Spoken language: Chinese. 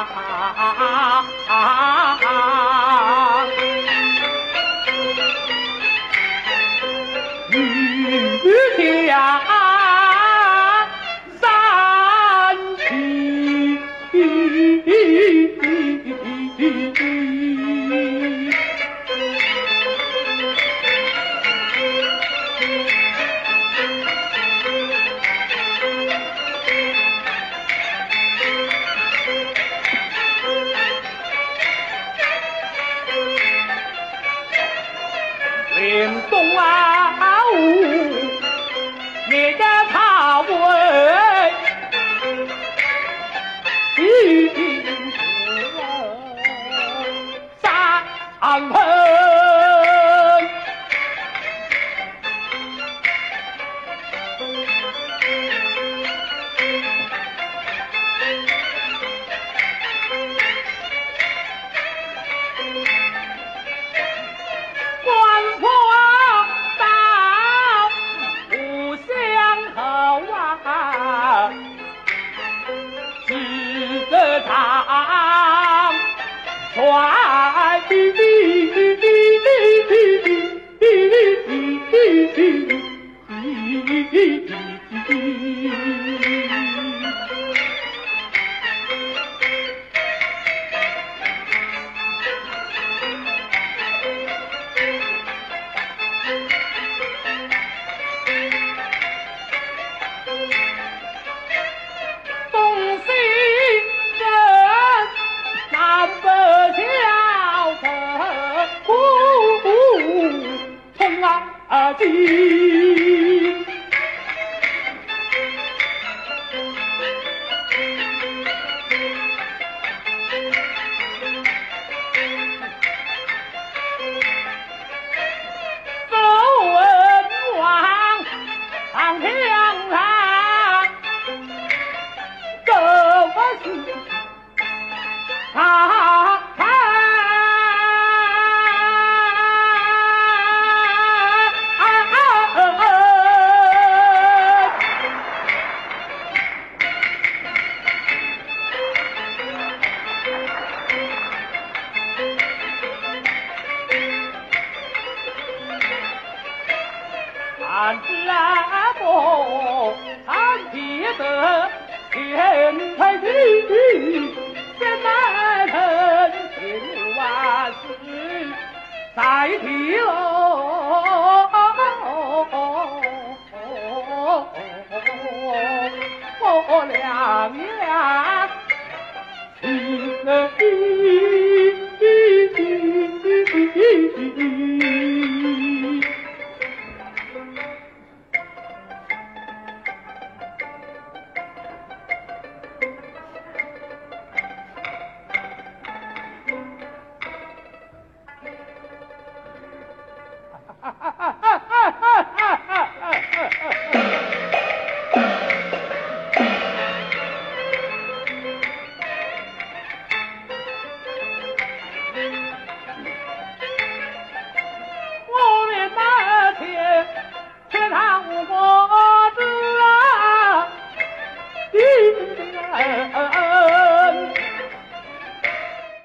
啊啊！懂啊，传。啊看那么看铁的天台地，先来人千万事在提喽。